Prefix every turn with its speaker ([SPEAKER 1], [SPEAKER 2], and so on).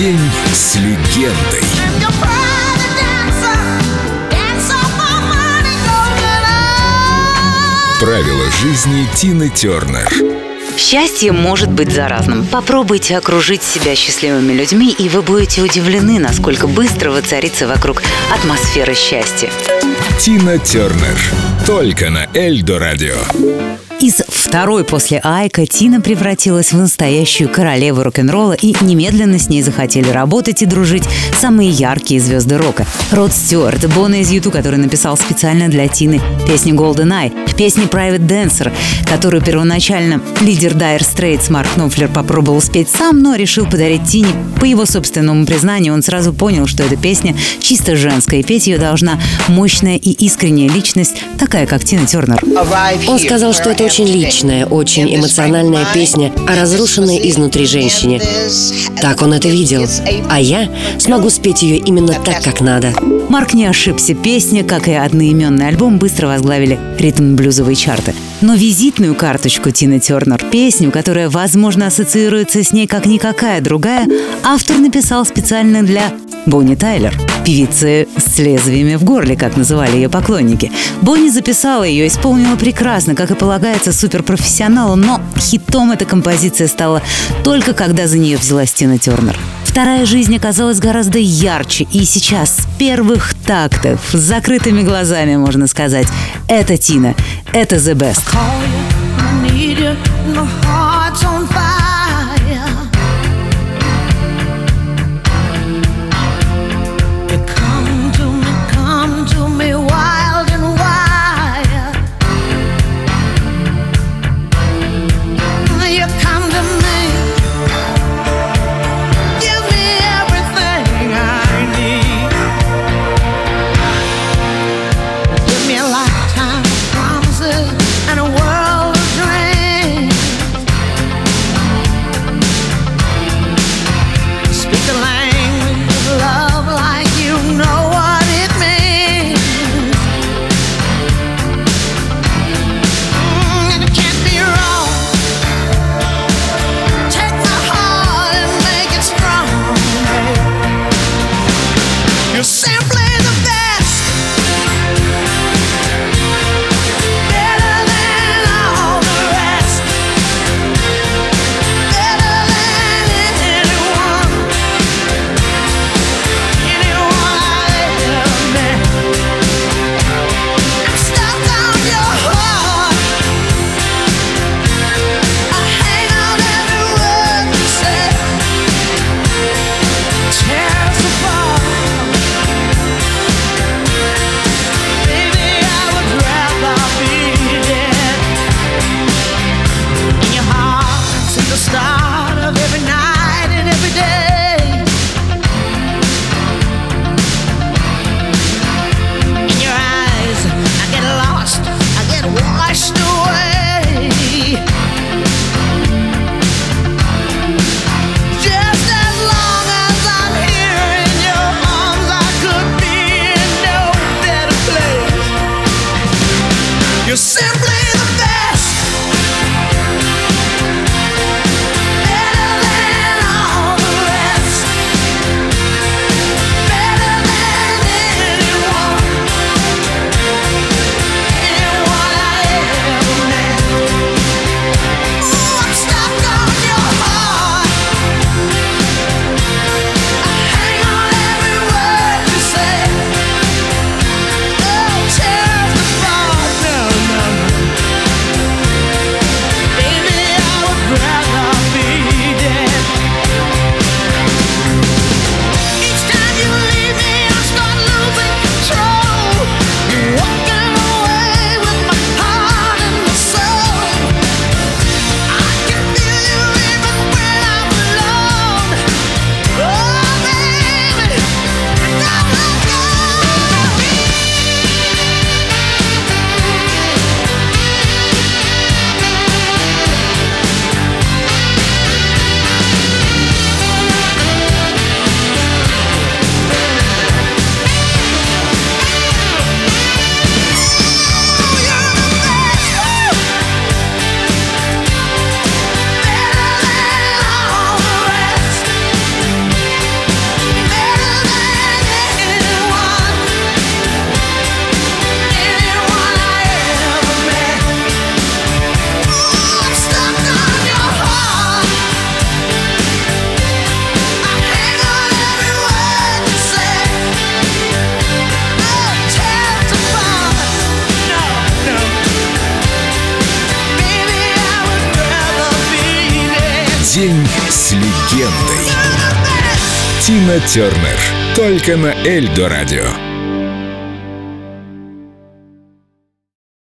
[SPEAKER 1] День с легендой. Правила жизни Тины Тернер.
[SPEAKER 2] Счастье может быть заразным. Попробуйте окружить себя счастливыми людьми, и вы будете удивлены, насколько быстро воцарится вокруг атмосфера счастья.
[SPEAKER 1] Тина Тернер. Только на Эльдо Радио.
[SPEAKER 2] Из второй после Айка Тина превратилась в настоящую королеву рок-н-ролла и немедленно с ней захотели работать и дружить самые яркие звезды рока. Род Стюарт, Бона из Юту, который написал специально для Тины песню Golden Eye, песни Private Dancer, которую первоначально лидер Dire Straits Марк Нофлер попробовал спеть сам, но решил подарить Тине. По его собственному признанию, он сразу понял, что эта песня чисто женская, и петь ее должна мощная и искренняя личность, такая как Тина Тернер.
[SPEAKER 3] Он сказал, что это очень личная, очень эмоциональная песня о разрушенной изнутри женщине. Так он это видел. А я смогу спеть ее именно так, как надо.
[SPEAKER 2] Марк не ошибся. Песня, как и одноименный альбом, быстро возглавили ритм-блюзовые чарты. Но визитную карточку Тины Тернер, песню, которая, возможно, ассоциируется с ней как никакая другая, автор написал специально для Бонни Тайлер, певицы с лезвиями в горле, как называли ее поклонники. Бонни записала ее, исполнила прекрасно, как и полагается суперпрофессионалу, но хитом эта композиция стала только когда за нее взялась Тина Тернер. Вторая жизнь оказалась гораздо ярче, и сейчас с первых тактов, с закрытыми глазами, можно сказать, это Тина, это The Best.
[SPEAKER 1] День с легендой. Тина Тернер. Только на Эльдо радио.